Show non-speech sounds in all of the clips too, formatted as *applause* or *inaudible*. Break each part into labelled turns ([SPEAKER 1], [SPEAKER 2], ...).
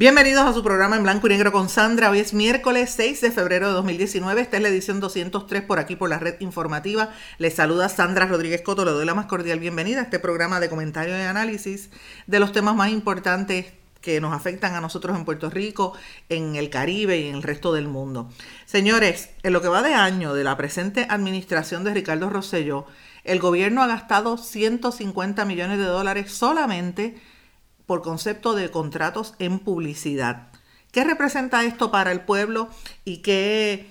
[SPEAKER 1] Bienvenidos a su programa en blanco y negro con Sandra. Hoy es miércoles 6 de febrero de 2019. Esta es la edición 203 por aquí por la red informativa. Les saluda Sandra Rodríguez Coto. Le doy la más cordial bienvenida a este programa de comentario y análisis de los temas más importantes que nos afectan a nosotros en Puerto Rico, en el Caribe y en el resto del mundo. Señores, en lo que va de año de la presente administración de Ricardo Rosselló, el gobierno ha gastado 150 millones de dólares solamente por concepto de contratos en publicidad. ¿Qué representa esto para el pueblo y qué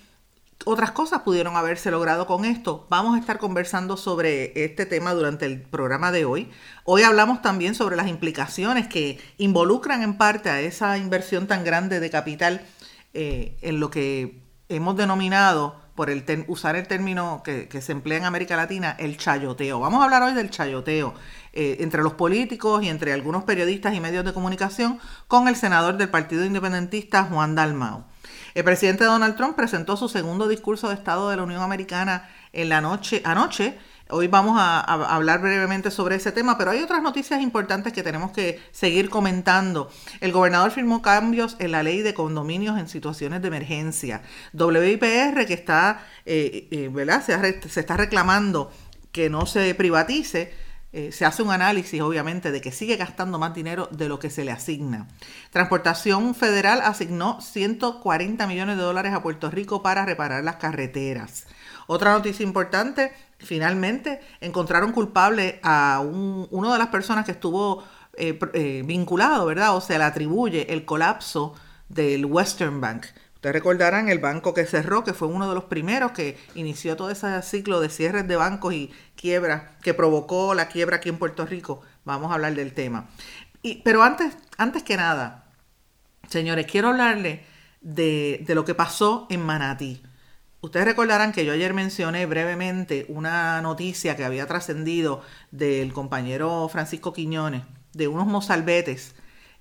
[SPEAKER 1] otras cosas pudieron haberse logrado con esto? Vamos a estar conversando sobre este tema durante el programa de hoy. Hoy hablamos también sobre las implicaciones que involucran en parte a esa inversión tan grande de capital eh, en lo que hemos denominado por el usar el término que, se emplea en América Latina, el chayoteo. Vamos a hablar hoy del chayoteo eh, entre los políticos y entre algunos periodistas y medios de comunicación con el senador del Partido Independentista, Juan Dalmau. El presidente Donald Trump presentó su segundo discurso de Estado de la Unión Americana en la noche, anoche Hoy vamos a, hablar brevemente sobre ese tema, pero hay otras noticias importantes que tenemos que seguir comentando. El gobernador firmó cambios en la ley de condominios en situaciones de emergencia. WIPR, que está, eh, eh, ¿verdad? Se, se, está reclamando que no se privatice. Eh, se hace un análisis, obviamente, de que sigue gastando más dinero de lo que se le asigna. Transportación Federal asignó 140 millones de dólares a Puerto Rico para reparar las carreteras. Otra noticia importante, finalmente encontraron culpable a una de las personas que estuvo eh, eh, vinculado, ¿verdad? O se le atribuye el colapso del Western Bank. Ustedes recordarán el banco que cerró, que fue uno de los primeros que inició todo ese ciclo de cierres de bancos y quiebras que provocó la quiebra aquí en Puerto Rico. Vamos a hablar del tema. Y, pero antes, antes que nada, señores, quiero hablarles de, de lo que pasó en Manatí. Ustedes recordarán que yo ayer mencioné brevemente una noticia que había trascendido del compañero Francisco Quiñones, de unos mozalbetes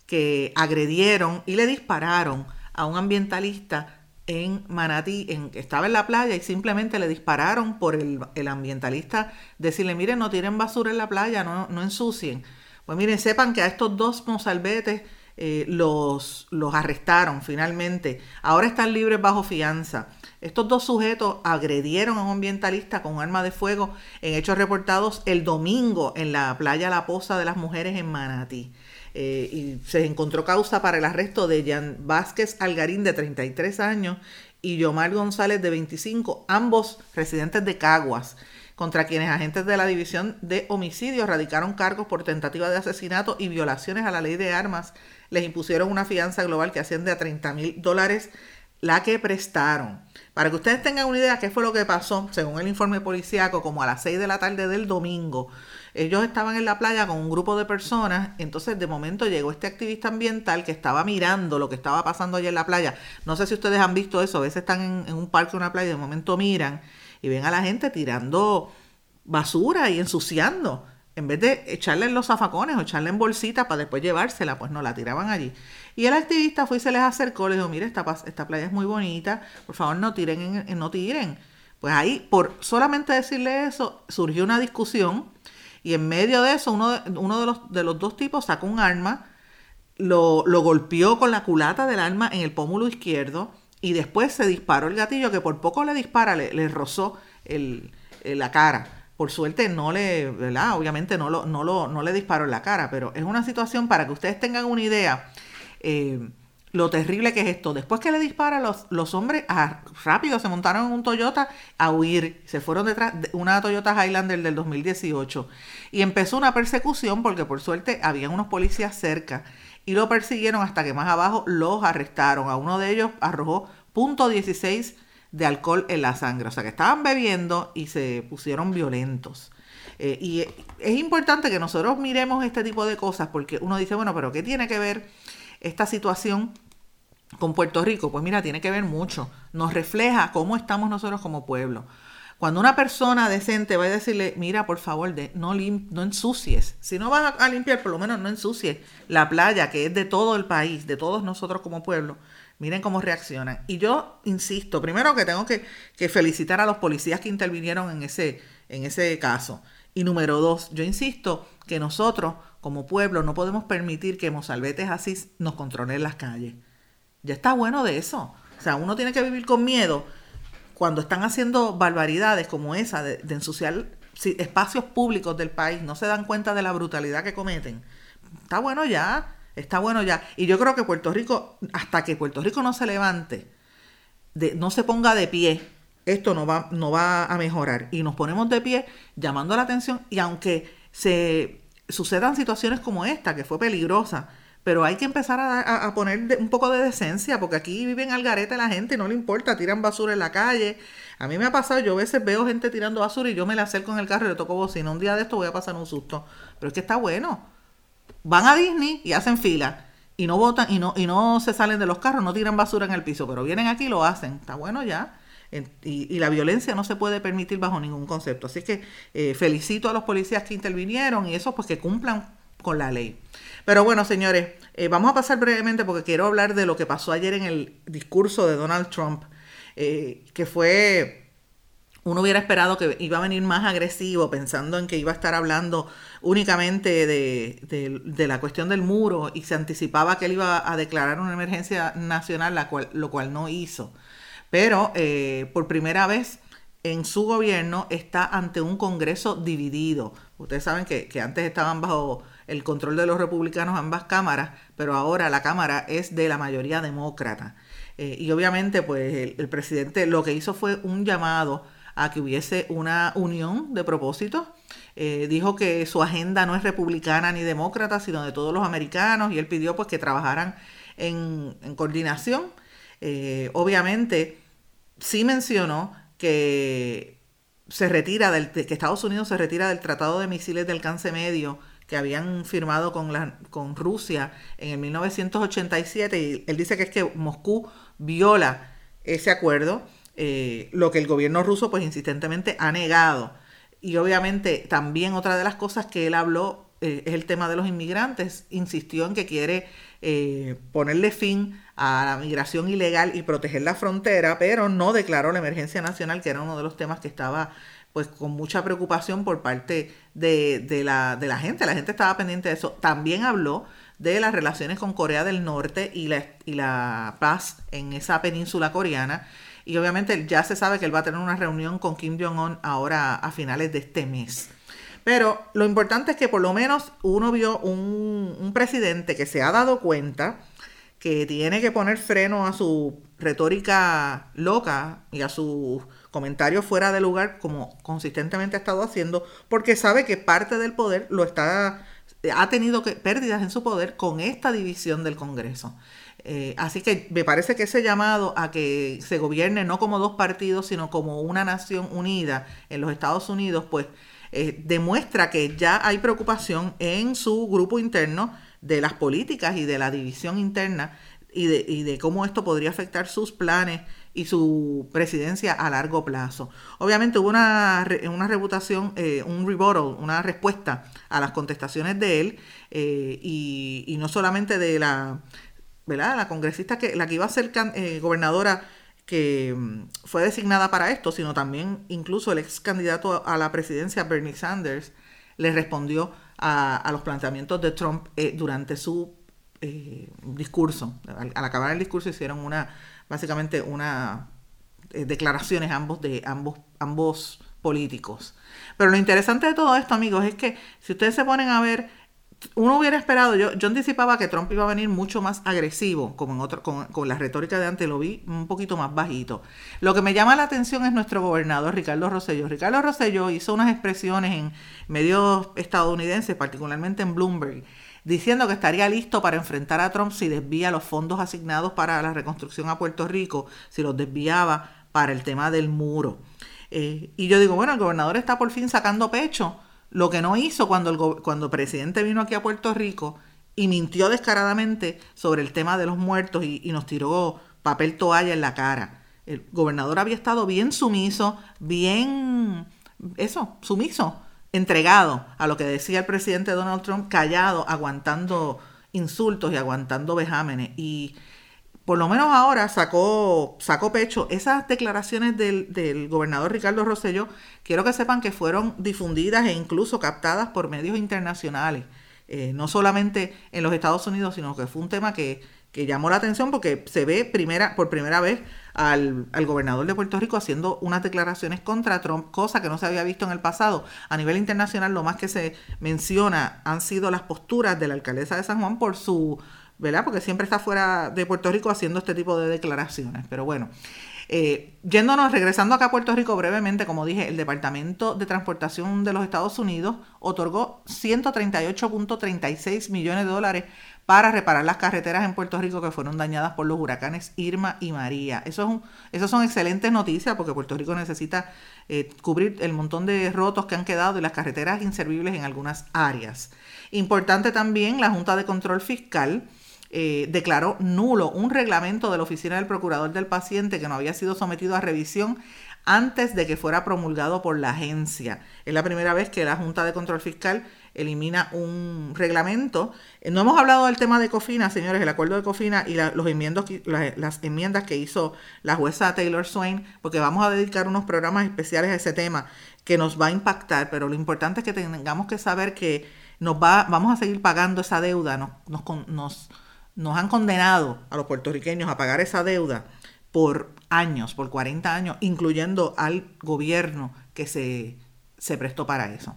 [SPEAKER 1] que agredieron y le dispararon a un ambientalista en Manatí, en, estaba en la playa y simplemente le dispararon por el, ambientalista decirle, miren, no tiren basura en la playa, no, ensucien. Pues miren, sepan que a estos dos mozalbetes eh, los, los arrestaron finalmente. Ahora están libres bajo fianza. Estos dos sujetos agredieron a un ambientalista con un arma de fuego en hechos reportados el domingo en la playa La Poza de las Mujeres en Manatí. Eh, y se encontró causa para el arresto de Jan Vázquez Algarín de 33 años y Yomar González de 25, ambos residentes de Caguas contra quienes agentes de la División de Homicidios radicaron cargos por tentativa de asesinato y violaciones a la ley de armas les impusieron una fianza global que asciende a 30 mil dólares la que prestaron. Para que ustedes tengan una idea qué fue lo que pasó, según el informe policíaco, como a las 6 de la tarde del domingo, ellos estaban en la playa con un grupo de personas, entonces de momento llegó este activista ambiental que estaba mirando lo que estaba pasando allí en la playa. No sé si ustedes han visto eso, a veces están en, un parque o una playa y de momento miran y ven a la gente tirando basura y ensuciando en vez de echarle en los zafacones o echarle en bolsita para después llevársela, pues no, la tiraban allí. Y el activista fue y se les acercó, le dijo, mire, esta, esta playa es muy bonita, por favor no tiren, en, no tiren. Pues ahí, por solamente decirle eso, surgió una discusión y en medio de eso uno de, uno de, los, de los dos tipos sacó un arma, lo, lo golpeó con la culata del arma en el pómulo izquierdo y después se disparó el gatillo que por poco le dispara, le, rozó el, la cara. Por suerte no le, ¿verdad? Obviamente no, lo, no, lo, no le disparó en la cara, pero es una situación para que ustedes tengan una idea eh, lo terrible que es esto. Después que le dispara, los, los hombres ah, rápido se montaron en un Toyota a huir. Se fueron detrás de una Toyota Highlander del 2018. Y empezó una persecución porque por suerte habían unos policías cerca y lo persiguieron hasta que más abajo los arrestaron. A uno de ellos arrojó punto .16 de alcohol en la sangre. O sea, que estaban bebiendo y se pusieron violentos. Eh, y es importante que nosotros miremos este tipo de cosas porque uno dice, bueno, pero ¿qué tiene que ver esta situación con Puerto Rico? Pues mira, tiene que ver mucho. Nos refleja cómo estamos nosotros como pueblo. Cuando una persona decente va a decirle, mira, por favor, de, no, no ensucies. Si no vas a, limpiar, por lo menos no ensucies la playa, que es de todo el país, de todos nosotros como pueblo. Miren cómo reaccionan. Y yo insisto, primero que tengo que, que felicitar a los policías que intervinieron en ese, en ese caso. Y número dos, yo insisto que nosotros como pueblo no podemos permitir que Mozalbetes así nos controlen las calles. Ya está bueno de eso. O sea, uno tiene que vivir con miedo cuando están haciendo barbaridades como esa de, ensuciar espacios públicos del país, no se dan cuenta de la brutalidad que cometen. Está bueno ya, está bueno ya. Y yo creo que Puerto Rico, hasta que Puerto Rico no se levante, no se ponga de pie, esto no va, no va a mejorar. Y nos ponemos de pie llamando la atención y aunque se sucedan situaciones como esta, que fue peligrosa, pero hay que empezar a, poner un poco de decencia, porque aquí viven al garete la gente y no le importa, tiran basura en la calle. A mí me ha pasado, yo a veces veo gente tirando basura y yo me la acerco en el carro y le toco bocina. Un día de esto voy a pasar un susto. Pero es que está bueno. Van a Disney y hacen fila y no votan y no, y no se salen de los carros, no tiran basura en el piso, pero vienen aquí y lo hacen. Está bueno ya. Y, la violencia no se puede permitir bajo ningún concepto. Así que eh, felicito a los policías que intervinieron y eso pues que cumplan con la ley. Pero bueno, señores, eh, vamos a pasar brevemente porque quiero hablar de lo que pasó ayer en el discurso de Donald Trump, eh, que fue uno hubiera esperado que iba a venir más agresivo, pensando en que iba a estar hablando únicamente de, la cuestión del muro y se anticipaba que él iba a declarar una emergencia nacional, la cual, lo cual no hizo. Pero eh, por primera vez en su gobierno está ante un Congreso dividido. Ustedes saben que, antes estaban bajo el control de los republicanos ambas cámaras, pero ahora la Cámara es de la mayoría demócrata. Eh, y obviamente, pues el, presidente lo que hizo fue un llamado a que hubiese una unión de propósitos. Eh, dijo que su agenda no es republicana ni demócrata, sino de todos los americanos, y él pidió pues que trabajaran en, coordinación. Eh, obviamente, sí mencionó que se retira del, que Estados Unidos se retira del Tratado de Misiles del Alcance Medio que habían firmado con, la, con Rusia en el 1987 y él dice que es que Moscú viola ese acuerdo, eh, lo que el gobierno ruso pues insistentemente ha negado. Y obviamente también otra de las cosas que él habló eh, es el tema de los inmigrantes. Insistió en que quiere eh, ponerle fin a la migración ilegal y proteger la frontera, pero no declaró la emergencia nacional, que era uno de los temas que estaba pues con mucha preocupación por parte de, la, de la gente. La gente estaba pendiente de eso. También habló de las relaciones con Corea del Norte y la, y la paz en esa península coreana. Y obviamente ya se sabe que él va a tener una reunión con Kim Jong-un ahora a finales de este mes. Pero lo importante es que por lo menos uno vio un, presidente que se ha dado cuenta que tiene que poner freno a su retórica loca y a sus comentarios fuera de lugar como consistentemente ha estado haciendo porque sabe que parte del poder lo está ha tenido pérdidas en su poder con esta división del Congreso. Eh, así que me parece que ese llamado a que se gobierne no como dos partidos, sino como una nación unida en los Estados Unidos, pues eh, demuestra que ya hay preocupación en su grupo interno de las políticas y de la división interna y de, y de cómo esto podría afectar sus planes y su presidencia a largo plazo. Obviamente hubo una, una reputación, eh, un rebuttal, una respuesta a las contestaciones de él eh, y, no solamente de la, ¿verdad? la congresista que la que iba a ser eh, gobernadora que mm, fue designada para esto, sino también incluso el ex candidato a la presidencia Bernie Sanders le respondió a, los planteamientos de Trump durante su discurso. al acabar el discurso hicieron una básicamente una eh, declaraciones ambos de ambos ambos políticos. Pero lo interesante de todo esto, amigos, es que si ustedes se ponen a ver, uno hubiera esperado, yo, yo anticipaba que Trump iba a venir mucho más agresivo, como en otro, con, la retórica de antes, lo vi un poquito más bajito. Lo que me llama la atención es nuestro gobernador Ricardo Rosselló. Ricardo Rosselló hizo unas expresiones en medios estadounidenses, particularmente en Bloomberg, diciendo que estaría listo para enfrentar a Trump si desvía los fondos asignados para la reconstrucción a Puerto Rico, si los desviaba para el tema del muro. Eh, y yo digo, bueno, el gobernador está por fin sacando pecho, lo que no hizo cuando el, cuando presidente vino aquí a Puerto Rico y mintió descaradamente sobre el tema de los muertos y, y nos tiró papel toalla en la cara. El gobernador había estado bien sumiso, bien, eso, sumiso, entregado a lo que decía el presidente Donald Trump, callado, aguantando insultos y aguantando vejámenes. Y por lo menos ahora sacó, sacó pecho. Esas declaraciones del, gobernador Ricardo Rosselló, quiero que sepan que fueron difundidas e incluso captadas por medios internacionales, eh, no solamente en los Estados Unidos, sino que fue un tema que, llamó la atención porque se ve primera, por primera vez al, al, gobernador de Puerto Rico haciendo unas declaraciones contra Trump, cosa que no se había visto en el pasado. A nivel internacional, lo más que se menciona han sido las posturas de la alcaldesa de San Juan por su ¿verdad? Porque siempre está fuera de Puerto Rico haciendo este tipo de declaraciones. Pero bueno, eh, yéndonos, regresando acá a Puerto Rico brevemente, como dije, el Departamento de Transportación de los Estados Unidos otorgó 138.36 millones de dólares para reparar las carreteras en Puerto Rico que fueron dañadas por los huracanes Irma y María. Eso es un, esas son excelentes noticias porque Puerto Rico necesita eh, cubrir el montón de rotos que han quedado y las carreteras inservibles en algunas áreas. Importante también la Junta de Control Fiscal eh, declaró nulo un reglamento de la Oficina del Procurador del Paciente que no había sido sometido a revisión antes de que fuera promulgado por la agencia. Es la primera vez que la Junta de Control Fiscal elimina un reglamento. Eh, no hemos hablado del tema de Cofina, señores, el acuerdo de Cofina y los enmiendos, las enmiendas que hizo la jueza Taylor Swain, porque vamos a dedicar unos programas especiales a ese tema que nos va a impactar, pero lo importante es que tengamos que saber que nos va, vamos a seguir pagando esa deuda, nos, nos nos han condenado a los puertorriqueños a pagar esa deuda por años, por 40 años, incluyendo al gobierno que se, se prestó para eso.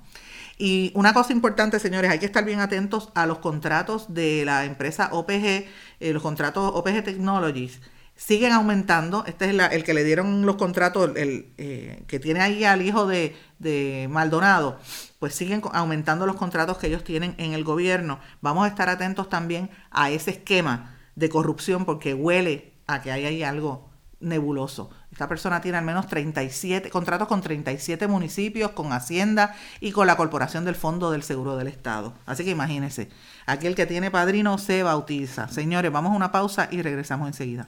[SPEAKER 1] Y una cosa importante, señores, hay que estar bien atentos a los contratos de la empresa OPG, eh, los contratos OPG Technologies. Siguen aumentando. Este es el que le dieron los contratos, el eh, que tiene ahí al hijo de, de Maldonado pues siguen aumentando los contratos que ellos tienen en el gobierno. Vamos a estar atentos también a ese esquema de corrupción porque huele a que hay ahí algo nebuloso. Esta persona tiene al menos 37 contratos con 37 municipios, con Hacienda y con la Corporación del Fondo del Seguro del Estado. Así que imagínense, aquel que tiene padrino se bautiza. Señores, vamos a una pausa y regresamos enseguida.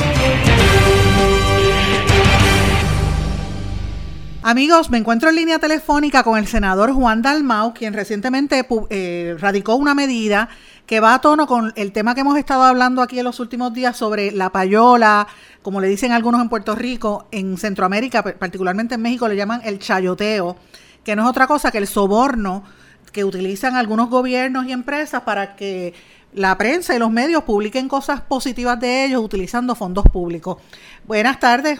[SPEAKER 1] Amigos, me encuentro en línea telefónica con el senador Juan Dalmau, quien recientemente eh, radicó una medida que va a tono con el tema que hemos estado hablando aquí en los últimos días sobre la payola, como le dicen algunos en Puerto Rico, en Centroamérica, particularmente en México, le llaman el chayoteo, que no es otra cosa que el soborno que utilizan algunos gobiernos y empresas para que la prensa y los medios publiquen cosas positivas de ellos utilizando fondos públicos. Buenas tardes,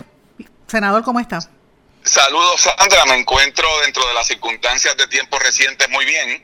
[SPEAKER 1] senador, ¿cómo está?
[SPEAKER 2] Saludos, Sandra. Me encuentro dentro de las circunstancias de tiempos recientes muy bien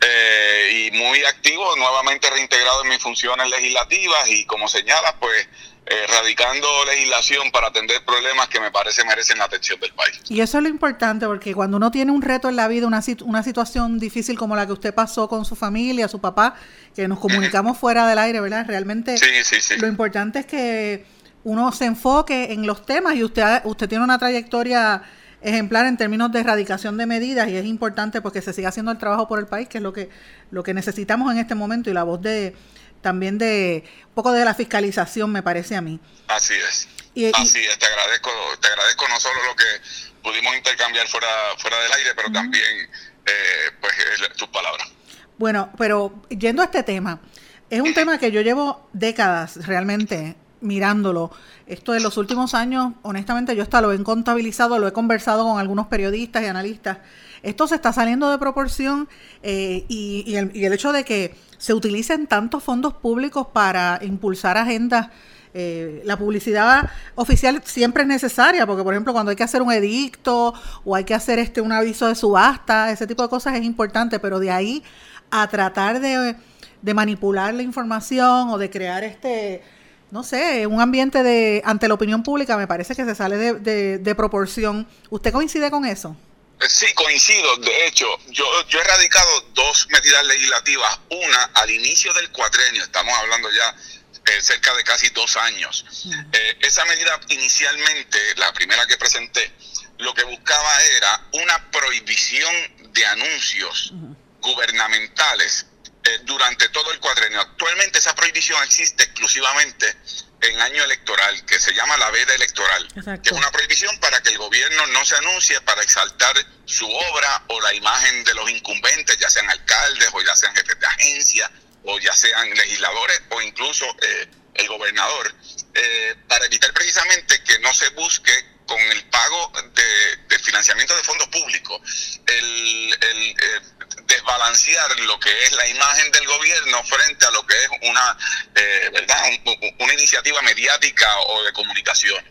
[SPEAKER 2] eh, y muy activo, nuevamente reintegrado en mis funciones legislativas y como señalas, pues eh, radicando legislación para atender problemas que me parece merecen la atención del país.
[SPEAKER 1] Y eso es lo importante, porque cuando uno tiene un reto en la vida, una, una situación difícil como la que usted pasó con su familia, su papá, que nos comunicamos fuera del aire, ¿verdad? Realmente sí, sí, sí. lo importante es que uno se enfoque en los temas y usted, usted tiene una trayectoria ejemplar en términos de erradicación de medidas y es importante porque se siga haciendo el trabajo por el país, que es lo que, lo que necesitamos en este momento y la voz de también de un poco de la fiscalización me parece a mí.
[SPEAKER 2] Así es. Así es, te agradezco, te agradezco no solo lo que pudimos intercambiar fuera, fuera del aire, pero también eh, pues tus palabras.
[SPEAKER 1] Bueno, pero yendo a este tema, es un tema que yo llevo décadas realmente mirándolo. Esto de los últimos años, honestamente, yo hasta lo he contabilizado, lo he conversado con algunos periodistas y analistas. Esto se está saliendo de proporción eh, y, el, hecho de que se utilicen tantos fondos públicos para impulsar agendas eh, la publicidad oficial siempre es necesaria, porque por ejemplo cuando hay que hacer un edicto o hay que hacer este un aviso de subasta, ese tipo de cosas es importante, pero de ahí a tratar de, manipular la información o de crear este no sé, un ambiente de ante la opinión pública me parece que se sale de, de proporción. ¿Usted coincide con eso?
[SPEAKER 2] Sí, coincido. De hecho, yo, yo he radicado dos medidas legislativas. Una al inicio del cuatrenio, estamos hablando ya eh, cerca de casi dos años. Eh, esa medida inicialmente, la primera que presenté, lo que buscaba era una prohibición de anuncios gubernamentales eh, durante todo el cuatrenio. Actualmente esa prohibición existe exclusivamente en año electoral, que se llama la veda electoral, que es una prohibición para que el gobierno no se anuncie para exaltar su obra o la imagen de los incumbentes, ya sean alcaldes o ya sean jefes de agencia o ya sean legisladores o incluso eh, el gobernador, eh, para evitar precisamente que no se busque lo que es la imagen del gobierno frente a lo que es una, eh, ¿verdad? una iniciativa mediática o de comunicación.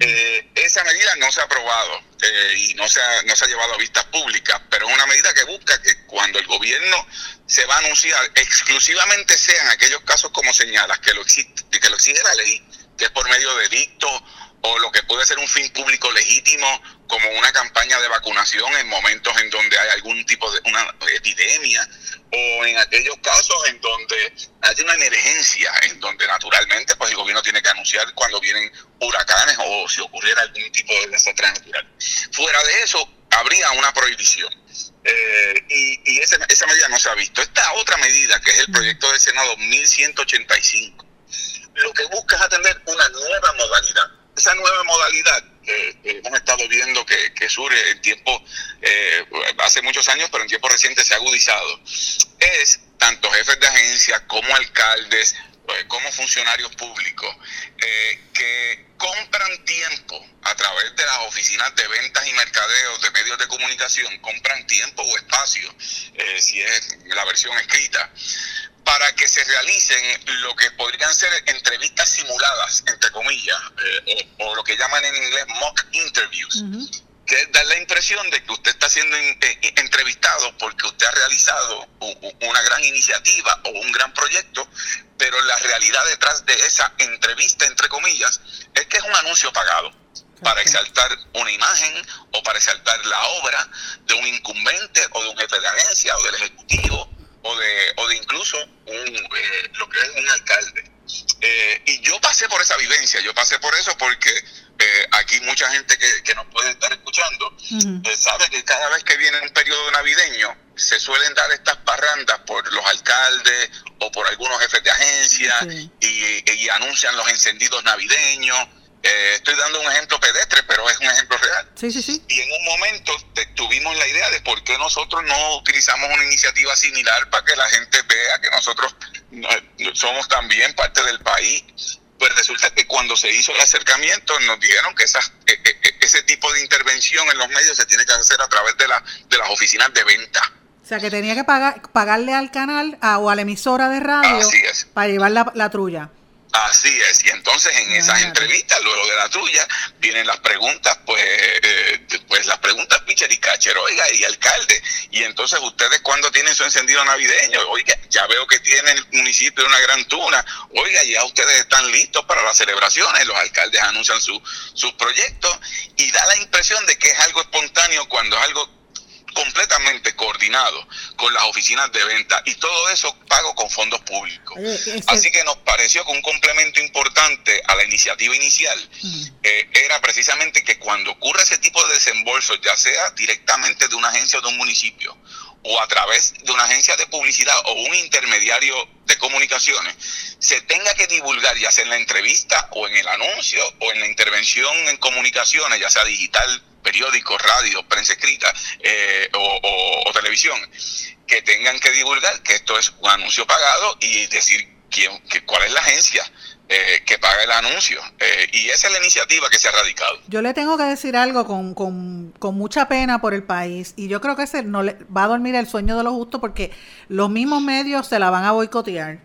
[SPEAKER 2] Eh, esa medida no se ha aprobado eh, y no se ha, no se ha llevado a vistas públicas, pero es una medida que busca que cuando el gobierno se va a anunciar, exclusivamente sean aquellos casos como señalas, que lo, existe, que lo exige la ley, que es por medio de dicto o lo que puede ser un fin público legítimo como una campaña de vacunación en momentos en donde hay algún tipo de una epidemia o en aquellos casos en donde hay una emergencia, en donde naturalmente pues el gobierno tiene que anunciar cuando vienen huracanes o si ocurriera algún tipo de desastre natural. Fuera de eso, habría una prohibición. Eh, y, y esa, medida no se ha visto. Esta otra medida, que es el proyecto del Senado 1185, lo que busca es atender una nueva modalidad. Esa nueva modalidad que hemos estado viendo que, que surge en tiempo, eh, hace muchos años, pero en tiempo reciente se ha agudizado, es tanto jefes de agencia como alcaldes, eh, como funcionarios públicos, eh, que compran tiempo a través de las oficinas de ventas y mercadeos de medios de comunicación, compran tiempo o espacio, si es la versión escrita, para que se realicen lo que podrían ser entrevistas simuladas, entre comillas, eh, o, lo que llaman en inglés mock interviews, que da la impresión de que usted está siendo eh, eh, entrevistado porque usted ha realizado una gran iniciativa o un gran proyecto, pero la realidad detrás de esa entrevista, entre comillas, es que es un anuncio pagado para exaltar una imagen o para exaltar la obra de un incumbente o de un jefe de agencia o del ejecutivo o de, o de incluso un, eh, lo que es un alcalde. Eh, y yo pasé por esa vivencia, yo pasé por eso porque eh, aquí mucha gente que, que, nos puede estar escuchando sabe que cada vez que viene un periodo navideño se suelen dar estas parrandas por los alcaldes o por algunos jefes de agencia y, y anuncian los encendidos navideños eh, estoy dando un ejemplo pedestre, pero es un ejemplo real.
[SPEAKER 1] Sí, sí, sí.
[SPEAKER 2] Y en un momento tuvimos la idea de por qué nosotros no utilizamos una iniciativa similar para que la gente vea que nosotros somos también parte del país. Pues resulta que cuando se hizo el acercamiento nos dijeron que esas, e, e, e, ese tipo de intervención en los medios se tiene que hacer a través de, la, de las oficinas de venta.
[SPEAKER 1] O sea, que tenía que pagar, pagarle al canal o a la emisora de radio para llevar la, la trulla.
[SPEAKER 2] Así es, y entonces en esas entrevistas, luego de la tuya, vienen las preguntas, pues, eh, pues las preguntas pitcher y catcher, oiga, y alcalde, y entonces ustedes cuando tienen su encendido navideño, oiga, ya veo que tienen el municipio una gran tuna, oiga, ya ustedes están listos para las celebraciones, los alcaldes anuncian su, sus proyectos, y da la impresión de que es algo espontáneo cuando es algo completamente coordinado con las oficinas de venta y todo eso pago con fondos públicos. Así que nos pareció que un complemento importante a la iniciativa inicial eh, era precisamente que cuando ocurre ese tipo de desembolso, ya sea directamente de una agencia o de un municipio, o a través de una agencia de publicidad o un intermediario de comunicaciones, se tenga que divulgar ya sea en la entrevista o en el anuncio o en la intervención en comunicaciones, ya sea digital, periódicos, radio, prensa escrita eh, o, televisión, que tengan que divulgar que esto es un anuncio pagado y decir quién, cuál es la agencia. Eh, que paga el anuncio. Eh, y esa es la iniciativa que se ha radicado.
[SPEAKER 1] Yo le tengo que decir algo con, con, con mucha pena por el país y yo creo que ese no le, va a dormir el sueño de los justos porque los mismos medios se la van a boicotear.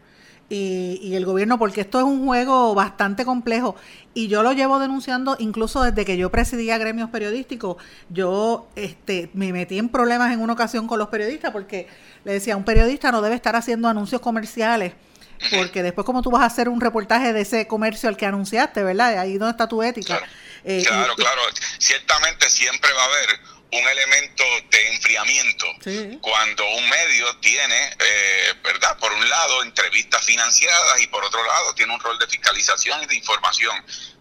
[SPEAKER 1] y, el gobierno, porque esto es un juego bastante complejo y yo lo llevo denunciando incluso desde que yo presidía gremios periodísticos. Yo este, me metí en problemas en una ocasión con los periodistas porque le decía, un periodista no debe estar haciendo anuncios comerciales. Porque después como tú vas a hacer un reportaje de ese comercio al que anunciaste, ¿verdad? Ahí donde está tu ética.
[SPEAKER 2] Claro, eh, claro, claro. Ciertamente siempre va a haber un elemento de enfriamiento cuando un medio tiene, eh, ¿verdad? Por un lado, entrevistas financiadas y por otro lado, tiene un rol de fiscalización y de información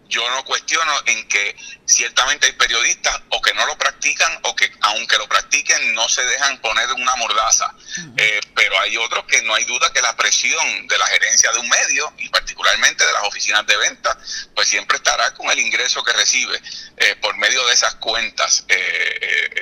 [SPEAKER 2] yo no cuestiono en que ciertamente hay periodistas o que no lo practican o que aunque lo practiquen no se dejan poner una mordaza. Eh, pero hay otros que no hay duda que la presión de la gerencia de un medio y particularmente de las oficinas de venta, pues siempre estará con el ingreso que recibe eh, por medio de esas cuentas eh,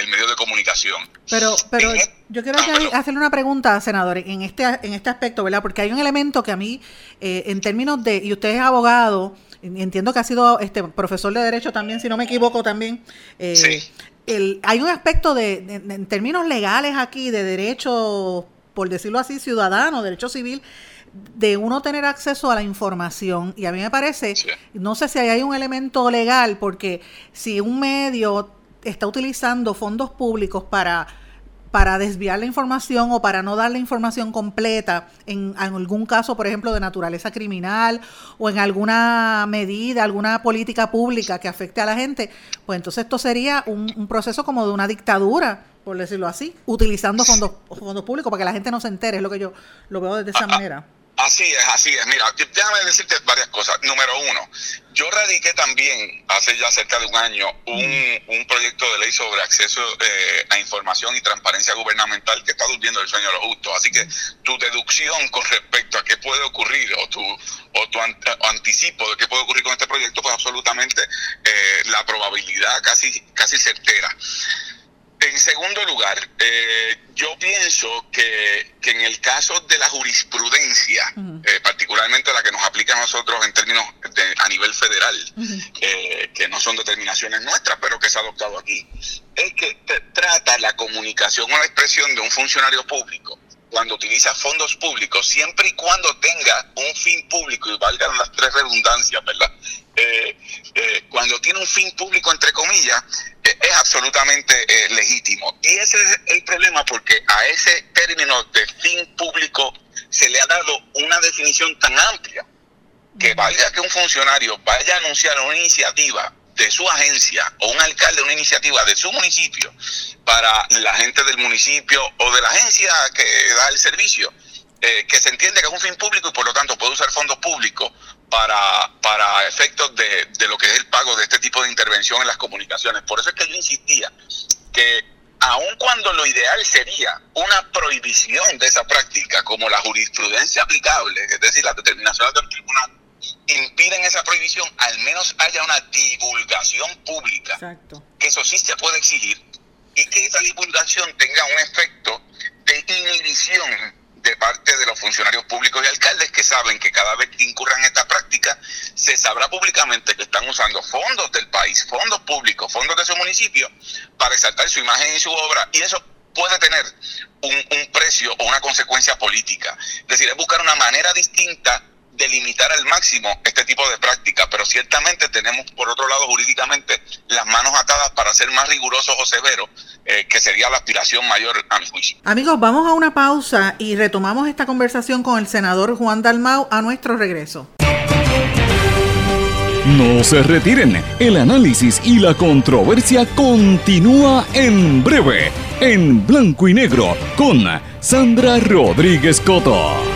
[SPEAKER 2] el, medio de comunicación.
[SPEAKER 1] Pero, pero e- yo quiero ah, hacerle una pregunta, senador, en este, en este aspecto, ¿verdad? Porque hay un elemento que a mí, en términos de, y usted es abogado, entiendo que ha sido este profesor de derecho también, si no me equivoco también. Eh, el, hay un aspecto de, en términos legales aquí, de derecho, por decirlo así, ciudadano, derecho civil, de uno tener acceso a la información. Y a mí me parece, no sé si hay un elemento legal, porque si un medio está utilizando fondos públicos para para desviar la información o para no dar la información completa en, algún caso, por ejemplo, de naturaleza criminal o en alguna medida, alguna política pública que afecte a la gente, pues entonces esto sería un, proceso como de una dictadura, por decirlo así, utilizando fondos, fondos públicos para que la gente no se entere, es lo que yo lo veo de esa manera.
[SPEAKER 2] Así es, así es. Mira, déjame decirte varias cosas. Número uno, yo radiqué también hace ya cerca de un año un, un proyecto de ley sobre acceso eh, a información y transparencia gubernamental que está durmiendo el sueño de los justos. Así que tu deducción con respecto a qué puede ocurrir o tu, o tu anticipo de qué puede ocurrir con este proyecto, pues absolutamente eh, la probabilidad casi, casi certera. En segundo lugar, eh, yo pienso que, en el caso de la jurisprudencia, eh, particularmente la que nos aplica a nosotros en términos de, a nivel federal, eh, que no son determinaciones nuestras, pero que se ha adoptado aquí, es que trata la comunicación o la expresión de un funcionario público cuando utiliza fondos públicos, siempre y cuando tenga un fin público, y valgan las tres redundancias, ¿verdad? Eh, eh, cuando tiene un fin público, entre comillas, eh, es absolutamente legítimo. Y ese es el problema porque a ese término de fin público se le ha dado una definición tan amplia que valga que un funcionario vaya a anunciar una iniciativa de su agencia o un alcalde de una iniciativa de su municipio para la gente del municipio o de la agencia que da el servicio, eh, que se entiende que es un fin público y por lo tanto puede usar fondos públicos para, para efectos de, de lo que es el pago de este tipo de intervención en las comunicaciones. Por eso es que yo insistía que aun cuando lo ideal sería una prohibición de esa práctica, como la jurisprudencia aplicable, es decir, las determinaciones del tribunal, impiden esa prohibición, al menos haya una divulgación pública. Que eso sí se puede exigir y que esa divulgación tenga un efecto de inhibición de parte de los funcionarios públicos y alcaldes que saben que cada vez que incurran en esta práctica se sabrá públicamente que están usando fondos del país, fondos públicos, fondos de su municipio para exaltar su imagen y su obra y eso puede tener un, un precio o una consecuencia política. Es decir, es buscar una manera distinta delimitar al máximo este tipo de práctica, pero ciertamente tenemos por otro lado jurídicamente las manos atadas para ser más rigurosos o severos, eh, que sería la aspiración mayor a mi juicio.
[SPEAKER 1] Amigos, vamos a una pausa y retomamos esta conversación con el senador Juan Dalmau a nuestro regreso.
[SPEAKER 3] No se retiren, el análisis y la controversia continúa en breve, en blanco y negro, con Sandra Rodríguez Coto.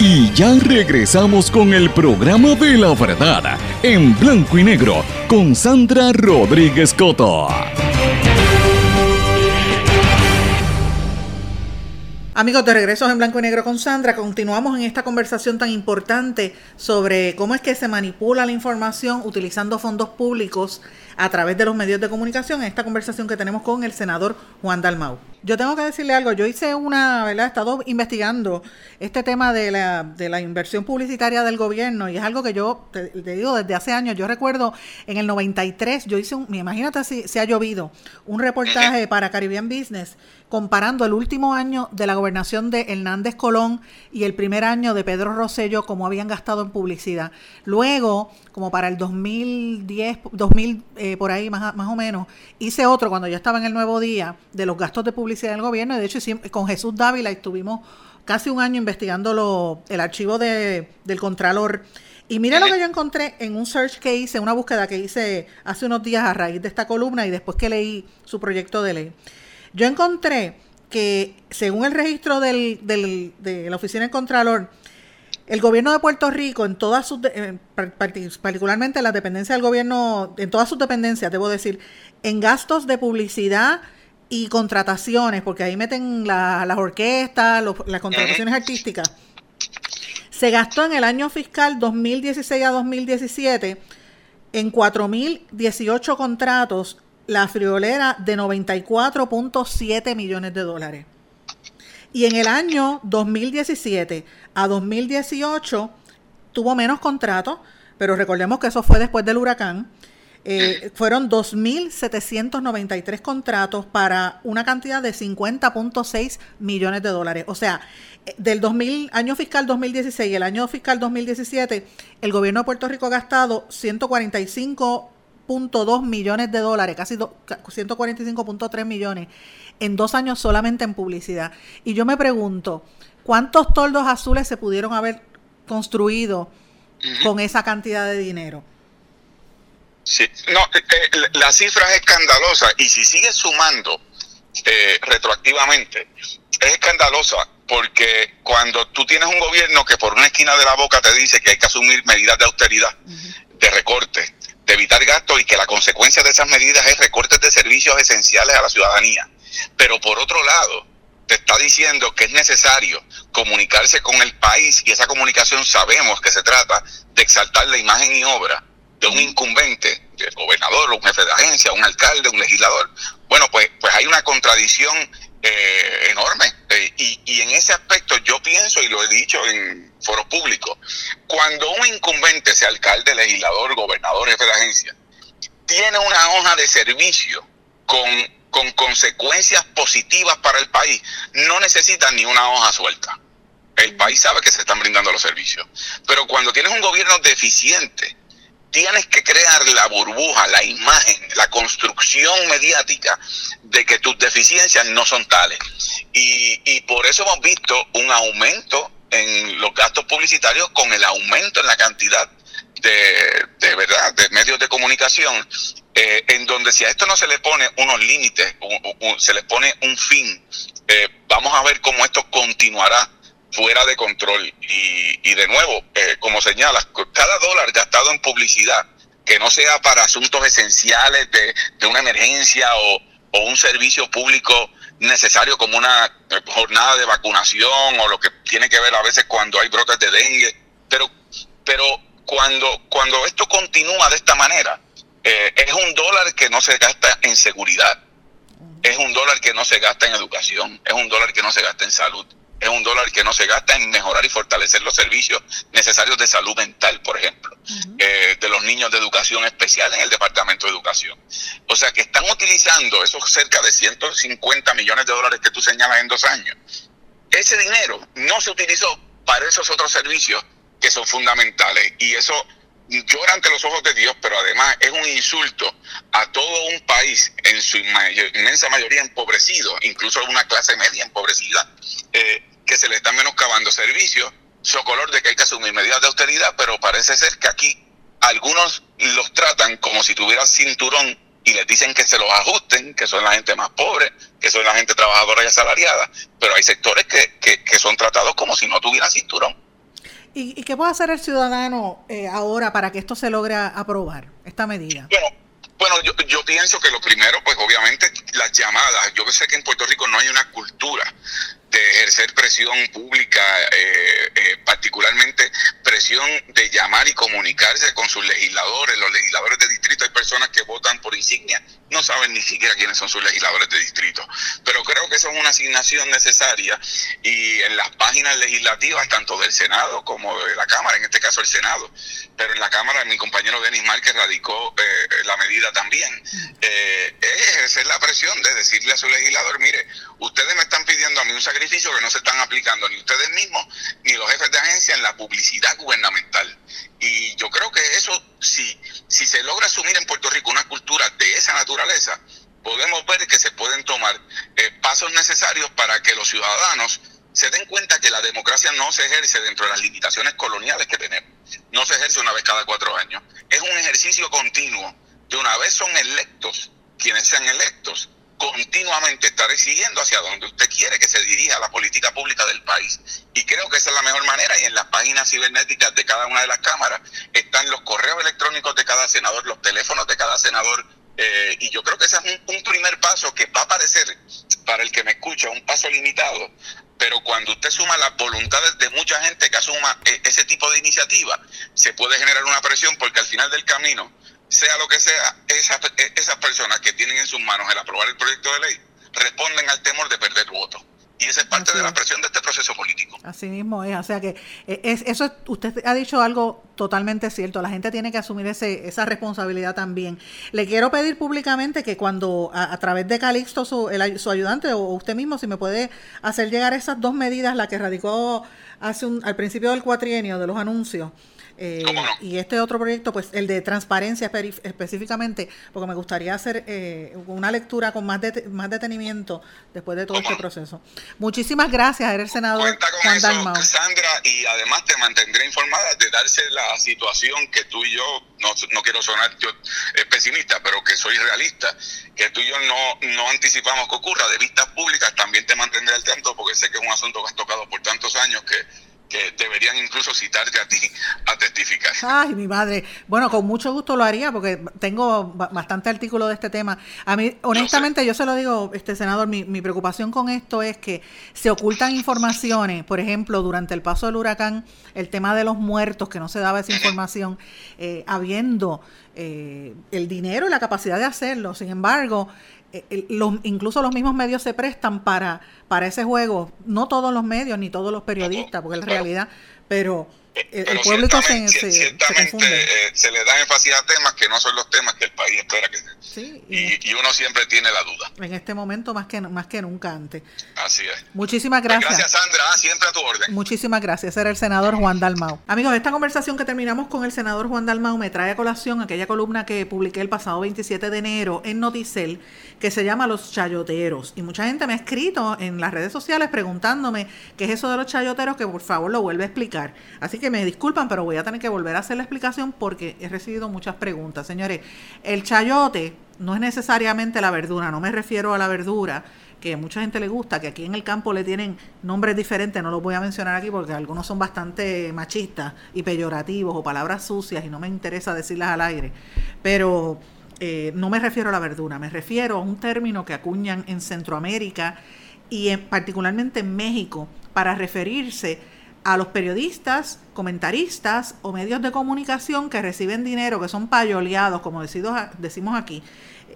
[SPEAKER 3] Y ya regresamos con el programa de la verdad, en blanco y negro, con Sandra Rodríguez Coto.
[SPEAKER 1] Amigos, de regreso en blanco y negro con Sandra, continuamos en esta conversación tan importante sobre cómo es que se manipula la información utilizando fondos públicos a través de los medios de comunicación en esta conversación que tenemos con el senador Juan Dalmau. Yo tengo que decirle algo, yo hice una, ¿verdad? He estado investigando este tema de la, de la inversión publicitaria del gobierno y es algo que yo te, digo desde hace años. Yo recuerdo en el 93, yo hice un, imagínate si se ha llovido, un reportaje para Caribbean Business comparando el último año de la gobernación de Hernández Colón y el primer año de Pedro Rosello, como habían gastado en publicidad. Luego, como para el 2010, 2000, eh, por ahí más, más o menos, hice otro cuando yo estaba en el Nuevo Día de los gastos de publicidad del gobierno. Y de hecho, con Jesús Dávila estuvimos casi un año investigando lo, el archivo de, del Contralor. Y mire lo que yo encontré en un search que hice, una búsqueda que hice hace unos días a raíz de esta columna y después que leí su proyecto de ley. Yo encontré que, según el registro del, del, de la Oficina del Contralor, el gobierno de Puerto Rico, en todas sus, particularmente en la dependencia del gobierno, en todas sus dependencias, debo decir, en gastos de publicidad y contrataciones, porque ahí meten las orquestas, las contrataciones artísticas, se gastó en el año fiscal 2016 a 2017 en 4.018 contratos la friolera de 94.7 millones de dólares. Y en el año 2017 a 2018 tuvo menos contratos, pero recordemos que eso fue después del huracán. Eh, *clears throat* fueron 2.793 contratos para una cantidad de 50.6 millones de dólares. O sea, eh, del 2000, año fiscal 2016 y el año fiscal 2017, el gobierno de Puerto Rico ha gastado 145 2 millones de dólares, casi 145.3 millones, en dos años solamente en publicidad. Y yo me pregunto, ¿cuántos toldos azules se pudieron haber construido con esa cantidad de dinero?
[SPEAKER 2] Sí, no, eh, eh, la cifra es escandalosa y si sigue sumando eh, retroactivamente, es escandalosa porque cuando tú tienes un gobierno que por una esquina de la boca te dice que hay que asumir medidas de austeridad, de recorte, de evitar gastos y que la consecuencia de esas medidas es recortes de servicios esenciales a la ciudadanía. Pero por otro lado, te está diciendo que es necesario comunicarse con el país y esa comunicación sabemos que se trata de exaltar la imagen y obra de un incumbente, del gobernador, un jefe de agencia, un alcalde, un legislador. Bueno, pues, pues hay una contradicción eh, enorme. Y, y, en ese aspecto yo pienso, y lo he dicho en foros públicos, cuando un incumbente, sea alcalde, legislador, gobernador, jefe de agencia, tiene una hoja de servicio con, con consecuencias positivas para el país, no necesita ni una hoja suelta. El país sabe que se están brindando los servicios. Pero cuando tienes un gobierno deficiente, tienes que crear la burbuja, la imagen, la construcción mediática de que tus deficiencias no son tales. Y, y por eso hemos visto un aumento en los gastos publicitarios con el aumento en la cantidad de, de verdad de medios de comunicación eh, en donde si a esto no se le pone unos límites se le pone un fin eh, vamos a ver cómo esto continuará fuera de control. Y, y de nuevo, eh, como señalas, cada dólar gastado en publicidad, que no sea para asuntos esenciales de, una emergencia o, o, un servicio público necesario como una eh, jornada de vacunación o lo que tiene que ver a veces cuando hay brotes de dengue, pero, pero cuando, cuando esto continúa de esta manera, eh, es un dólar que no se gasta en seguridad, es un dólar que no se gasta en educación, es un dólar que no se gasta en salud, es un dólar que no se gasta en mejorar y fortalecer los servicios necesarios de salud mental, por ejemplo, eh, de los niños de educación especial en el Departamento de Educación. O sea que están utilizando esos cerca de 150 millones de dólares que tú señalas en dos años. Ese dinero no se utilizó para esos otros servicios que son fundamentales y eso llora ante los ojos de Dios, pero además es un insulto a todo un país en su inmensa mayoría empobrecido, incluso una clase media empobrecida, eh, que se le están menoscabando servicios, socolor de que hay que asumir medidas de austeridad, pero parece ser que aquí algunos los tratan como si tuvieran cinturón y les dicen que se los ajusten, que son la gente más pobre, que son la gente trabajadora y asalariada, pero hay sectores que, que, que son tratados como si no tuvieran cinturón.
[SPEAKER 1] ¿Y, ¿Y, qué puede hacer el ciudadano eh, ahora para que esto se logre aprobar, esta medida?
[SPEAKER 2] Bueno, bueno yo, pienso que lo primero, pues obviamente las llamadas. Yo sé que en Puerto Rico no hay una cultura de ejercer presión pública, eh, eh, particularmente expresión de llamar y comunicarse con sus legisladores, los legisladores de distrito. Hay personas que votan por insignia, no saben ni siquiera quiénes son sus legisladores de distrito. Pero creo que eso es una asignación necesaria y en las páginas legislativas, tanto del Senado como de la Cámara, en este caso el Senado, pero en la Cámara mi compañero Denis Márquez radicó eh, la medida también, eh, es ejercer la presión de decirle a su legislador, mire, ustedes me están pidiendo a mí un sacrificio que no se están aplicando ni ustedes mismos ni los jefes de agencia en la publicidad gubernamental. Y yo creo que eso, si, si se logra asumir en Puerto Rico una cultura de esa naturaleza, podemos ver que se pueden tomar eh, pasos necesarios para que los ciudadanos se den cuenta que la democracia no se ejerce dentro de las limitaciones coloniales que tenemos. No se ejerce una vez cada cuatro años. Es un ejercicio continuo. De una vez son electos quienes sean electos, continuamente estar exigiendo hacia donde usted quiere que se dirija la política pública del país. Y creo que esa es la mejor manera y en las páginas cibernéticas de cada una de las cámaras están los correos electrónicos de cada senador, los teléfonos de cada senador. Eh, y yo creo que ese es un, un primer paso que va a parecer, para el que me escucha, un paso limitado, pero cuando usted suma las voluntades de mucha gente que asuma eh, ese tipo de iniciativa, se puede generar una presión porque al final del camino sea lo que sea, esas, esas personas que tienen en sus manos el aprobar el proyecto de ley responden al temor de perder voto. Y esa es parte de la presión de este proceso político.
[SPEAKER 1] Así mismo es, o sea que eh, es, eso usted ha dicho algo totalmente cierto, la gente tiene que asumir ese, esa responsabilidad también. Le quiero pedir públicamente que cuando a, través de Calixto, su, su ayudante o usted mismo, si me puede hacer llegar esas dos medidas, la que radicó hace un, al principio del cuatrienio de los anuncios, eh, y este otro proyecto, pues el de transparencia específicamente, porque me gustaría hacer eh, una lectura con más, más detenimiento después de todo este proceso. Muchísimas gracias, eres senador
[SPEAKER 2] Cuenta con eso, Sandra, y además te mantendré informada de darse la situación que tú y yo, no, no quiero sonar yo eh, pesimista, pero que soy realista, que tú y yo no, no anticipamos que ocurra. De vistas públicas, también te mantendré al tanto, porque sé que es un asunto que has tocado por tantos años que que deberían incluso citarte a ti a testificar.
[SPEAKER 1] Ay, mi madre. Bueno, con mucho gusto lo haría porque tengo bastante artículo de este tema. A mí, honestamente, yo se lo digo, este senador, mi, mi preocupación con esto es que se ocultan informaciones. Por ejemplo, durante el paso del huracán, el tema de los muertos, que no se daba esa información, eh, habiendo eh, el dinero y la capacidad de hacerlo. Sin embargo, eh, los, incluso los mismos medios se prestan para, para ese juego. No todos los medios ni todos los periodistas, porque en realidad, pero el, público se,
[SPEAKER 2] confunde. Eh, se le da énfasis a temas que no son los temas que el país espera que sí, y, y, uno siempre tiene la duda.
[SPEAKER 1] En este momento más que más que nunca antes.
[SPEAKER 2] Así es.
[SPEAKER 1] Muchísimas pues gracias.
[SPEAKER 2] gracias Sandra, ah, siempre a tu orden.
[SPEAKER 1] Muchísimas gracias. Era el senador Juan Dalmau. Amigos, esta conversación que terminamos con el senador Juan Dalmau me trae a colación aquella columna que publiqué el pasado 27 de enero en Noticel que se llama Los Chayoteros. Y mucha gente me ha escrito en las redes sociales preguntándome qué es eso de los chayoteros, que por favor lo vuelve a explicar. Así que me disculpan, pero voy a tener que volver a hacer la explicación porque he recibido muchas preguntas. Señores, el chayote no es necesariamente la verdura, no me refiero a la verdura que a mucha gente le gusta, que aquí en el campo le tienen nombres diferentes, no los voy a mencionar aquí porque algunos son bastante machistas y peyorativos o palabras sucias y no me interesa decirlas al aire, pero eh, no me refiero a la verdura, me refiero a un término que acuñan en Centroamérica y particularmente en México para referirse a los periodistas, comentaristas o medios de comunicación que reciben dinero, que son payoleados, como decimos aquí,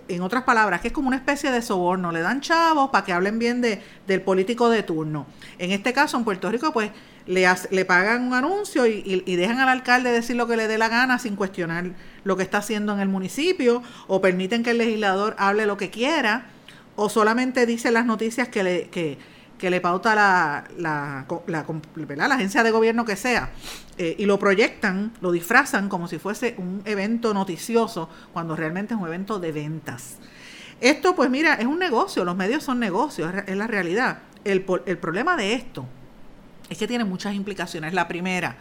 [SPEAKER 1] en otras palabras, que es como una especie de soborno, le dan chavos para que hablen bien de, del político de turno. En este caso, en Puerto Rico, pues le, le pagan un anuncio y, y, dejan al alcalde decir lo que le dé la gana sin cuestionar lo que está haciendo en el municipio, o permiten que el legislador hable lo que quiera, o solamente dice las noticias que le... Que, que le pauta la, la, la, agencia de gobierno que sea, eh, y lo proyectan, lo disfrazan como si fuese un evento noticioso, cuando realmente es un evento de ventas. Esto, pues mira, es un negocio, los medios son negocios, es la realidad. El, el problema de esto es que tiene muchas implicaciones. La primera,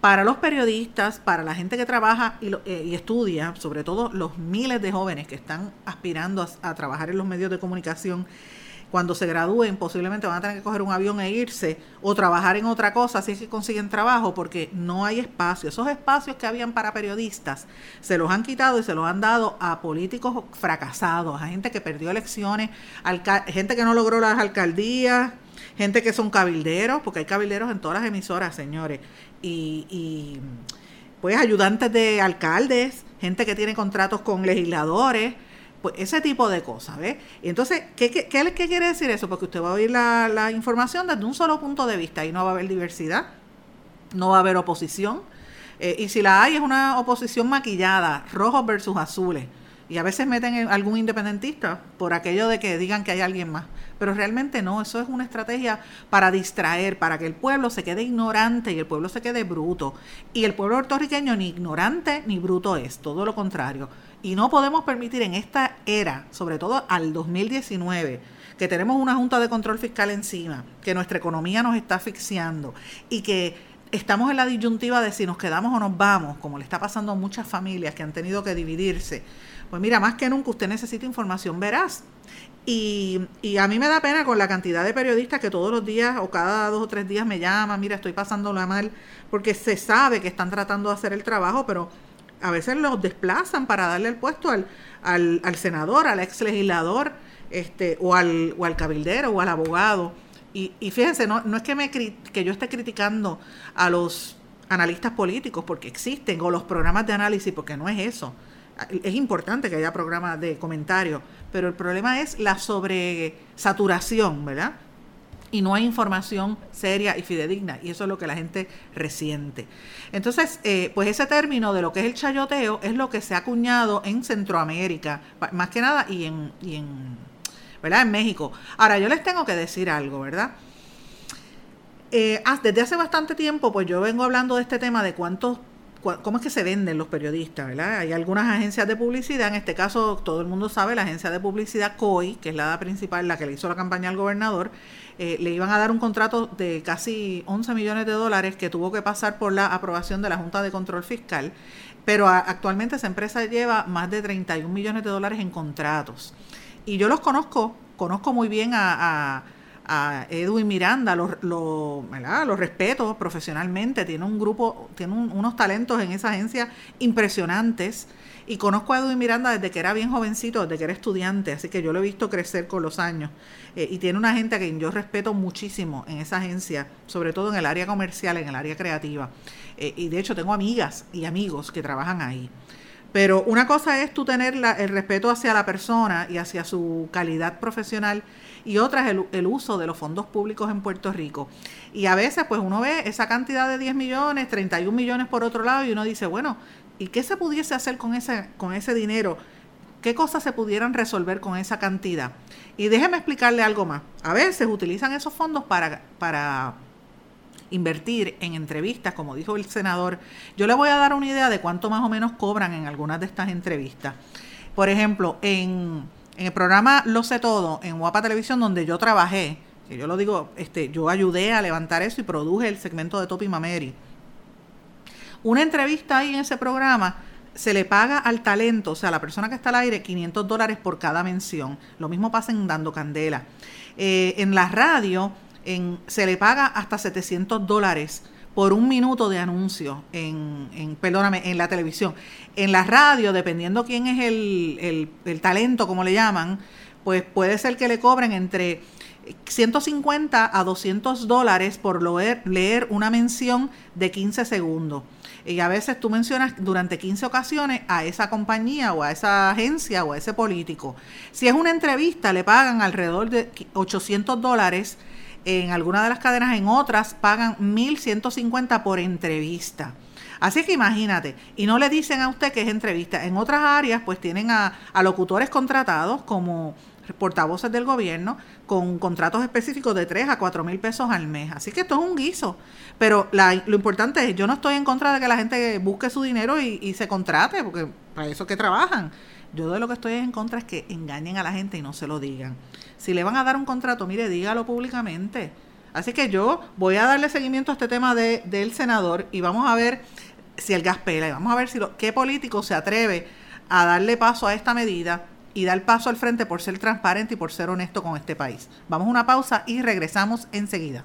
[SPEAKER 1] para los periodistas, para la gente que trabaja y, eh, estudia, sobre todo los miles de jóvenes que están aspirando a trabajar en los medios de comunicación, cuando se gradúen posiblemente van a tener que coger un avión e irse o trabajar en otra cosa si es que consiguen trabajo porque no hay espacio. Esos espacios que habían para periodistas se los han quitado y se los han dado a políticos fracasados, a gente que perdió elecciones, gente que no logró las alcaldías, gente que son cabilderos, porque hay cabilderos en todas las emisoras, señores, y, y pues ayudantes de alcaldes, gente que tiene contratos con legisladores, pues ese tipo de cosas, ¿ves? Entonces, ¿qué, qué, qué, quiere decir eso? Porque usted va a oír la, la, información desde un solo punto de vista y no va a haber diversidad, no va a haber oposición. Eh, y si la hay, es una oposición maquillada, rojos versus azules. Y a veces meten en algún independentista por aquello de que digan que hay alguien más. Pero realmente no, eso es una estrategia para distraer, para que el pueblo se quede ignorante y el pueblo se quede bruto. Y el pueblo puertorriqueño ni ignorante ni bruto es, todo lo contrario y no podemos permitir en esta era, sobre todo al 2019, que tenemos una Junta de Control Fiscal encima, que nuestra economía nos está asfixiando y que estamos en la disyuntiva de si nos quedamos o nos vamos, como le está pasando a muchas familias que han tenido que dividirse. Pues mira, más que nunca usted necesita información veraz. Y, y, a mí me da pena con la cantidad de periodistas que todos los días o cada dos o tres días me llaman, mira, estoy pasándolo mal, porque se sabe que están tratando de hacer el trabajo, pero a veces los desplazan para darle el puesto al, al, al senador, al ex legislador, este, o, al, o al cabildero o al abogado. Y, y fíjense, no, no es que, me, que yo esté criticando a los analistas políticos porque existen, o los programas de análisis, porque no es eso. Es importante que haya programas de comentarios, pero el problema es la sobresaturación, ¿verdad? y no hay información seria y fidedigna, y eso es lo que la gente resiente. Entonces, eh, pues ese término de lo que es el chayoteo es lo que se ha acuñado en Centroamérica, más que nada, y en, y en, ¿verdad? en México. Ahora, yo les tengo que decir algo, ¿verdad? Eh, desde hace bastante tiempo, pues yo vengo hablando de este tema de cuántos cómo es que se venden los periodistas, ¿verdad? Hay algunas agencias de publicidad, en este caso todo el mundo sabe, la agencia de publicidad COI, que es la principal, la que le hizo la campaña al gobernador, eh, le iban a dar un contrato de casi 11 millones de dólares que tuvo que pasar por la aprobación de la Junta de Control Fiscal, pero actualmente esa empresa lleva más de 31 millones de dólares en contratos. Y yo los conozco, conozco muy bien a, Edwin Miranda, lo, lo, respeto profesionalmente, tiene un grupo, tiene unos talentos en esa agencia impresionantes. Y conozco a Edwin Miranda desde que era bien jovencito, desde que era estudiante, así que yo lo he visto crecer con los años. Eh, y tiene una gente a quien yo respeto muchísimo en esa agencia, sobre todo en el área comercial, en el área creativa. Eh, y de hecho tengo amigas y amigos que trabajan ahí. Pero una cosa es tú tener el respeto hacia la persona y hacia su calidad profesional y otra es el, uso de los fondos públicos en Puerto Rico. Y a veces pues uno ve esa cantidad de 10 millones, 31 millones por otro lado y uno dice, bueno, ¿y qué se pudiese hacer con ese, con ese dinero? ¿Qué cosas se pudieran resolver con esa cantidad? Y déjeme explicarle algo más. A veces utilizan esos fondos para, para invertir en entrevistas, como dijo el senador. Yo le voy a dar una idea de cuánto más o menos cobran en algunas de estas entrevistas. Por ejemplo, en, en el programa Lo sé todo, en Guapa Televisión, donde yo trabajé, que yo lo digo, este, yo ayudé a levantar eso y produje el segmento de Topi Mameri. Una entrevista ahí en ese programa se le paga al talento, o sea, a la persona que está al aire, 500 dólares por cada mención. Lo mismo pasa en Dando Candela. Eh, en la radio en, se le paga hasta 700 dólares por un minuto de anuncio en, en, perdóname, en la televisión. En la radio, dependiendo quién es el, el, talento, como le llaman, pues puede ser que le cobren entre 150 a 200 dólares por leer, leer una mención de 15 segundos. Y a veces tú mencionas durante 15 ocasiones a esa compañía o a esa agencia o a ese político. Si es una entrevista, le pagan alrededor de 800 dólares. En algunas de las cadenas, en otras, pagan 1.150 por entrevista. Así que imagínate, y no le dicen a usted que es entrevista. En otras áreas, pues tienen a, a locutores contratados como portavoces del gobierno con contratos específicos de 3 a 4 mil pesos al mes. Así que esto es un guiso. Pero lo importante es, yo no estoy en contra de que la gente busque su dinero y, se contrate, porque para eso que trabajan. Yo de lo que estoy en contra es que engañen a la gente y no se lo digan. Si le van a dar un contrato, mire, dígalo públicamente. Así que yo voy a darle seguimiento a este tema de, del senador y vamos a ver si el gas pela y vamos a ver si lo, qué político se atreve a darle paso a esta medida y dar paso al frente por ser transparente y por ser honesto con este país. Vamos a una pausa y regresamos enseguida.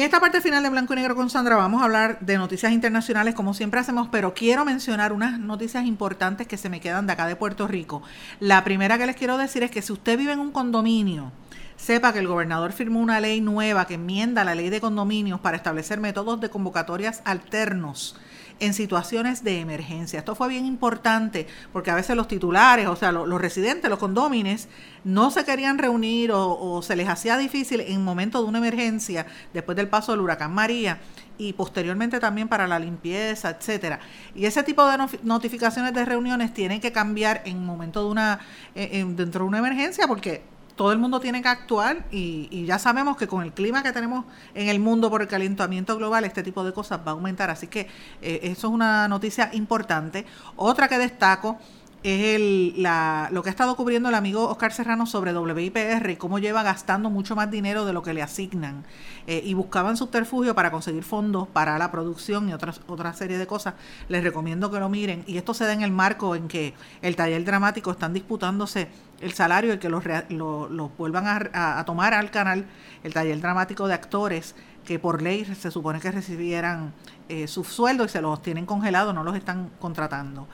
[SPEAKER 1] En esta parte final de Blanco y Negro con Sandra vamos a hablar de noticias internacionales como siempre hacemos, pero quiero mencionar unas noticias importantes que se me quedan de acá de Puerto Rico. La primera que les quiero decir es que si usted vive en un condominio, sepa que el gobernador firmó una ley nueva que enmienda la ley de condominios para establecer métodos de convocatorias alternos en situaciones de emergencia. Esto fue bien importante porque a veces los titulares, o sea, los, residentes, los condómines, no se querían reunir o, se les hacía difícil en momento de una emergencia después del paso del huracán María y posteriormente también para la limpieza, etcétera. Y ese tipo de notificaciones de reuniones tienen que cambiar en momento de una eh, dentro de una emergencia porque todo el mundo tiene que actuar y, ya sabemos que con el clima que tenemos en el mundo por el calentamiento global, este tipo de cosas va a aumentar. Así que eh, eso es una noticia importante. Otra que destaco es el, la, lo que ha estado cubriendo el amigo Oscar Serrano sobre WIPR y cómo lleva gastando mucho más dinero de lo que le asignan. Eh, y buscaban subterfugio para conseguir fondos para la producción y otras otra serie de cosas. Les recomiendo que lo miren. Y esto se da en el marco en que el taller dramático están disputándose el salario y que los lo, vuelvan a, tomar al canal, el taller dramático de actores, que por ley se supone que recibieran eh, sus sueldos y se los tienen congelados, no los están contratando.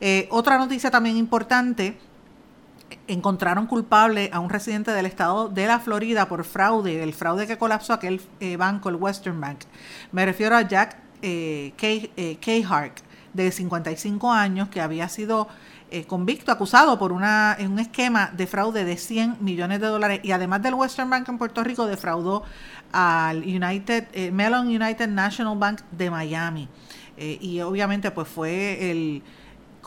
[SPEAKER 1] Eh, otra noticia también importante, encontraron culpable a un residente del estado de la Florida por fraude, el fraude que colapsó aquel eh, banco, el Western Bank. Me refiero a Jack eh, Hart, de 55 años, que había sido eh, convicto, acusado por una, un esquema de fraude de 100 millones de dólares y además del Western Bank en Puerto Rico defraudó al United, eh, Mellon United National Bank de Miami. Eh, y obviamente pues fue el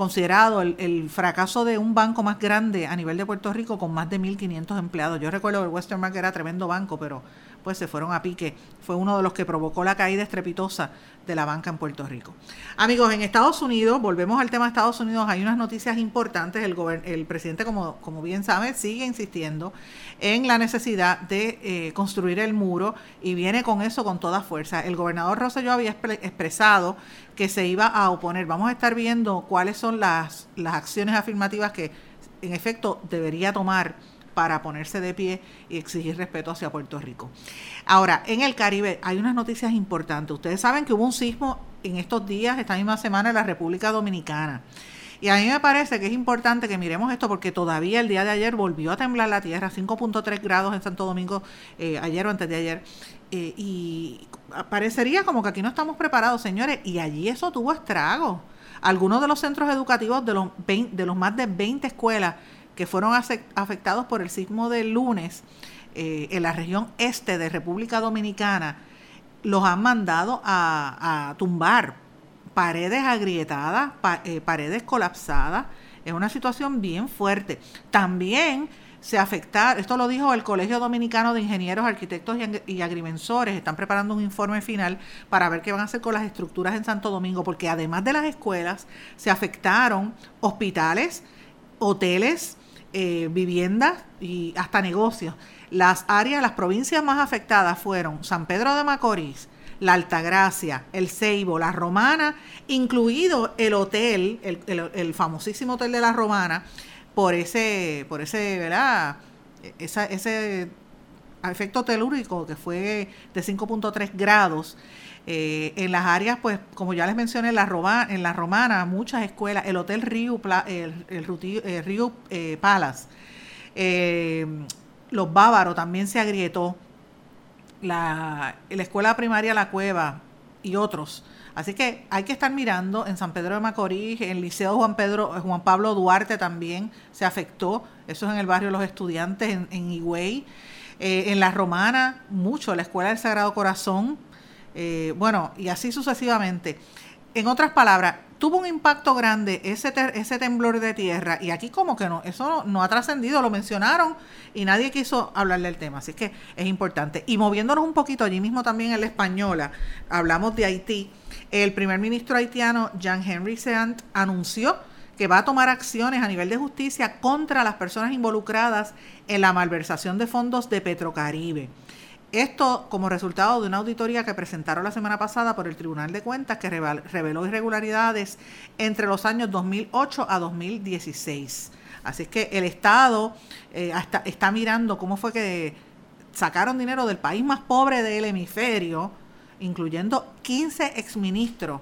[SPEAKER 1] considerado el, el, fracaso de un banco más grande a nivel de Puerto Rico con más de 1.500 empleados. Yo recuerdo que el Western Bank era tremendo banco, pero pues se fueron a pique. Fue uno de los que provocó la caída estrepitosa de la banca en Puerto Rico. Amigos, en Estados Unidos, volvemos al tema de Estados Unidos, hay unas noticias importantes. El, el presidente, como, como bien sabe, sigue insistiendo en la necesidad de eh, construir el muro y viene con eso con toda fuerza. El gobernador Rosselló había expresado que se iba a oponer. Vamos a estar viendo cuáles son las, las acciones afirmativas que en efecto debería tomar para ponerse de pie y exigir respeto hacia Puerto Rico. Ahora, en el Caribe hay unas noticias importantes. Ustedes saben que hubo un sismo en estos días, esta misma semana, en la República Dominicana. Y a mí me parece que es importante que miremos esto porque todavía el día de ayer volvió a temblar la tierra, 5.3 grados en Santo Domingo, eh, ayer o antes de ayer. Eh, y parecería como que aquí no estamos preparados, señores, y allí eso tuvo estragos. Algunos de los centros educativos de los, de los más de 20 escuelas que fueron afectados por el sismo del lunes eh, en la región este de República Dominicana, los han mandado a, tumbar paredes agrietadas, eh, paredes colapsadas. Es una situación bien fuerte. También se afecta, esto lo dijo el Colegio Dominicano de Ingenieros, Arquitectos y, y, Agrimensores, están preparando un informe final para ver qué van a hacer con las estructuras en Santo Domingo, porque además de las escuelas, se afectaron hospitales, hoteles, eh, viviendas y hasta negocios. Las áreas, las provincias más afectadas fueron San Pedro de Macorís, la Altagracia, el Ceibo, la Romana, incluido el hotel, el, famosísimo hotel de la Romana, por ese, por ese, ¿verdad? Esa, ese efecto telúrico que fue de 5.3 grados. Eh, en las áreas, pues, como ya les mencioné, en la, en la Romana, muchas escuelas, el Hotel Río, el, el, Río eh, Palace, eh, los Bávaros también se agrietó, la, la escuela primaria La Cueva y otros. Así que hay que estar mirando en San Pedro de Macorís, el Liceo Juan Pedro, Juan Pablo Duarte también se afectó, eso es en el barrio de los estudiantes en, en Higüey. en la Romana, mucho, la Escuela del Sagrado Corazón, eh, bueno, y así sucesivamente. En otras palabras, tuvo un impacto grande ese, ese temblor de tierra y aquí como que no, eso no, ha trascendido, lo mencionaron y nadie quiso hablar del tema, así que es importante. Y moviéndonos un poquito allí mismo también en la española, hablamos de Haití, el primer ministro haitiano Jean-Henry Seant anunció que va a tomar acciones a nivel de justicia contra las personas involucradas en la malversación de fondos de Petrocaribe Esto como resultado de una auditoría que presentaron la semana pasada por el Tribunal de Cuentas que reveló irregularidades entre los años 2008 a 2016. Así es que el Estado eh, está mirando cómo fue que sacaron dinero del país más pobre del hemisferio, incluyendo 15 exministros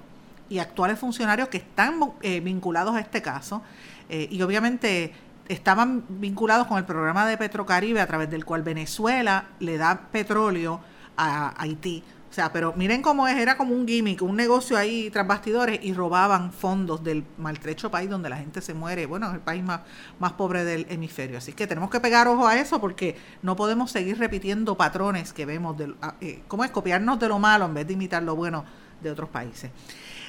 [SPEAKER 1] y actuales funcionarios que están eh, vinculados a este caso. Eh, y obviamente estaban vinculados con el programa de Petrocaribe a través del cual Venezuela le da petróleo a Haití. O sea, pero miren cómo es, era como un gimmick, un negocio ahí tras bastidores y robaban fondos del maltrecho país donde la gente se muere. Bueno, es el país más, más pobre del hemisferio. Así que tenemos que pegar ojo a eso porque no podemos seguir repitiendo patrones que vemos, de, eh, ¿cómo es? Copiarnos de lo malo en vez de imitar lo bueno de otros países.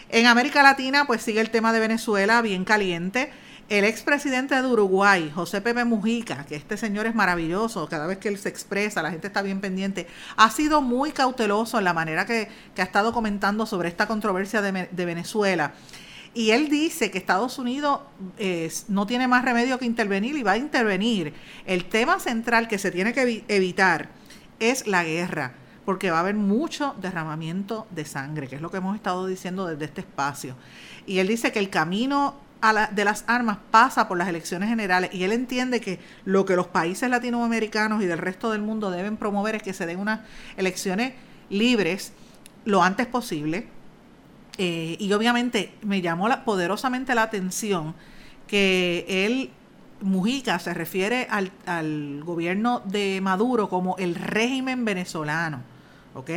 [SPEAKER 1] En América Latina, pues sigue el tema de Venezuela bien caliente. El expresidente de Uruguay, José Pepe Mujica, que este señor es maravilloso, cada vez que él se expresa, la gente está bien pendiente, ha sido muy cauteloso en la manera que, ha estado comentando sobre esta controversia de, Venezuela. Y él dice que Estados Unidos no tiene más remedio que intervenir y va a intervenir. El tema central que se tiene que evitar es la guerra, porque va a haber mucho derramamiento de sangre, que es lo que hemos estado diciendo desde este espacio. Y él dice que el camino de las armas pasa por las elecciones generales y él entiende que lo que los países latinoamericanos y del resto del mundo deben promover es que se den unas elecciones libres lo antes posible. Eh, y obviamente me llamó poderosamente la atención que él, Mujica, se refiere al, al gobierno de Maduro como el régimen venezolano. ¿Ok?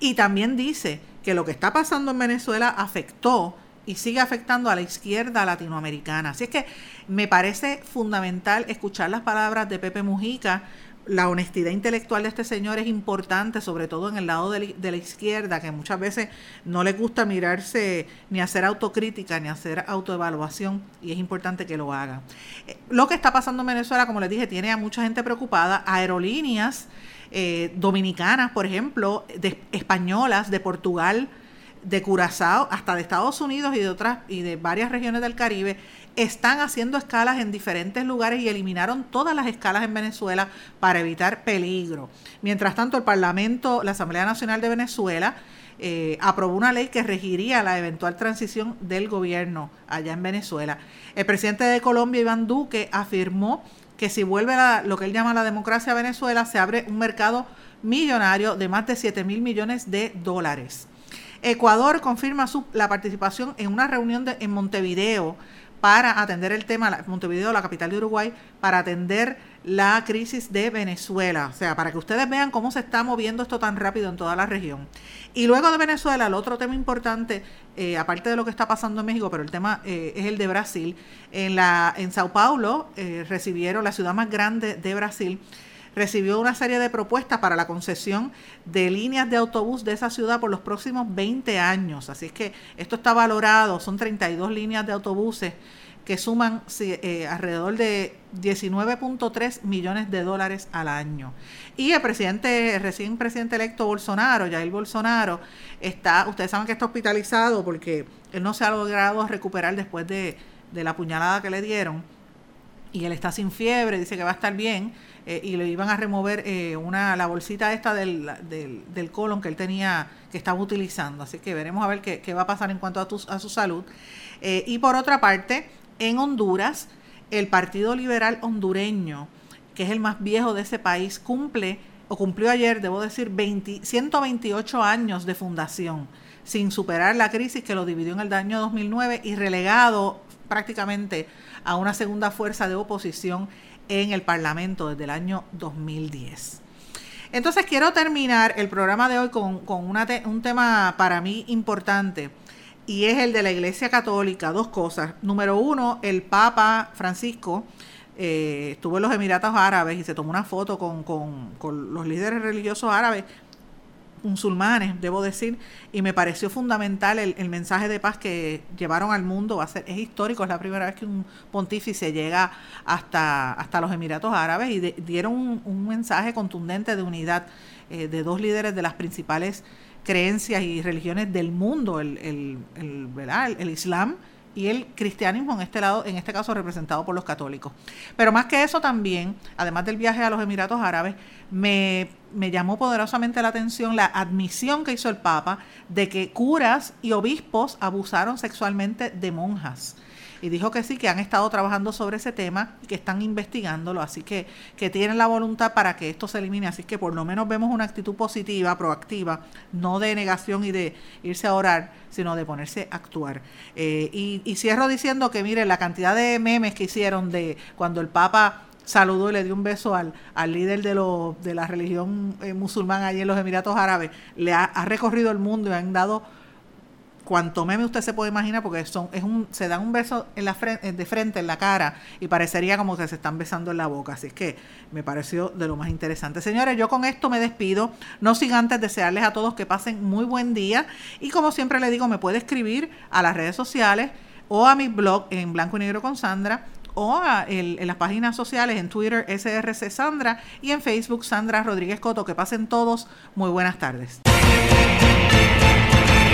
[SPEAKER 1] Y también dice que lo que está pasando en Venezuela afectó y sigue afectando a la izquierda latinoamericana. Así es que me parece fundamental escuchar las palabras de Pepe Mujica. La honestidad intelectual de este señor es importante, sobre todo en el lado de la, izquierda, que muchas veces no le gusta mirarse ni hacer autocrítica ni hacer autoevaluación, y es importante que lo haga. Eh, lo que está pasando en Venezuela, como les dije, tiene a mucha gente preocupada. Aerolíneas eh, dominicanas, por ejemplo, españolas de Portugal, de Curazao hasta de Estados Unidos y de otras y de varias regiones del Caribe están haciendo escalas en diferentes lugares y eliminaron todas las escalas en Venezuela para evitar peligro. Mientras tanto, el Parlamento, la Asamblea Nacional de Venezuela, eh, aprobó una ley que regiría la eventual transición del gobierno allá en Venezuela. El presidente de Colombia, Iván Duque, afirmó que si vuelve lo que él llama la democracia a Venezuela, se abre un mercado millonario de más de 7 mil millones de dólares. Ecuador confirma su, la participación en una reunión en Montevideo para atender el tema, Montevideo, la capital de Uruguay, para atender la crisis de Venezuela. O sea, para que ustedes vean cómo se está moviendo esto tan rápido en toda la región. Y luego de Venezuela, el otro tema importante, eh, aparte de lo que está pasando en México, pero el tema eh, es el de Brasil. En, la, en Sao Paulo eh, recibieron la ciudad más grande de Brasil recibió una serie de propuestas para la concesión de líneas de autobús de esa ciudad por los próximos 20 años. Así es que esto está valorado, son 32 líneas de autobuses que suman eh, alrededor de 19.3 millones de dólares al año. Y el presidente, el recién presidente electo Bolsonaro, Jair Bolsonaro, está, ustedes saben que está hospitalizado porque él no se ha logrado recuperar después de, de la puñalada que le dieron. Y él está sin fiebre, dice que va a estar bien eh, y le iban a remover eh, una la bolsita esta del, del, colon que él tenía, que estaba utilizando. Así que veremos a ver qué, va a pasar en cuanto a, a su salud. Eh, y por otra parte, en Honduras, el Partido Liberal Hondureño, que es el más viejo de ese país, cumple, o cumplió ayer, debo decir, 20, 128 años de fundación, sin superar la crisis que lo dividió en el año 2009 y relegado prácticamente a una segunda fuerza de oposición en el Parlamento desde el año 2010. Entonces quiero terminar el programa de hoy con, un tema para mí importante y es el de la Iglesia Católica. Dos cosas. Número uno, el Papa Francisco eh, estuvo en los Emiratos Árabes y se tomó una foto con, con los líderes religiosos árabes musulmanes, debo decir, y me pareció fundamental el, mensaje de paz que llevaron al mundo. Va a ser, es histórico, es la primera vez que un pontífice llega hasta, hasta los Emiratos Árabes y dieron un, mensaje contundente de unidad eh, de dos líderes de las principales creencias y religiones del mundo, el, el, el, el Islam y el cristianismo en este lado, en este caso representado por los católicos. Pero más que eso también, además del viaje a los Emiratos Árabes, me, me llamó poderosamente la atención la admisión que hizo el Papa de que curas y obispos abusaron sexualmente de monjas y dijo que sí, que han estado trabajando sobre ese tema y que están investigándolo, así que, que tienen la voluntad para que esto se elimine, así que por lo menos vemos una actitud positiva, proactiva, no de negación y de irse a orar, sino de ponerse a actuar. Eh, y, cierro diciendo que, mire, la cantidad de memes que hicieron de cuando el Papa saludó y le dio un beso al, al líder de, lo, de la religión eh, musulmana allí en los Emiratos Árabes, le ha recorrido el mundo y han dado cuanto meme usted se puede imaginar, porque son, es un, se dan un beso en la frente, de frente, en la cara, y parecería como que se están besando en la boca. Así que me pareció de lo más interesante. Señores, yo con esto me despido. No sin antes desearles a todos que pasen muy buen día. Y como siempre le digo, me puede escribir a las redes sociales o a mi blog en blanco y negro con Sandra o en las páginas sociales, en Twitter SRC Sandra y en Facebook Sandra Rodríguez Coto. Que pasen todos muy buenas tardes.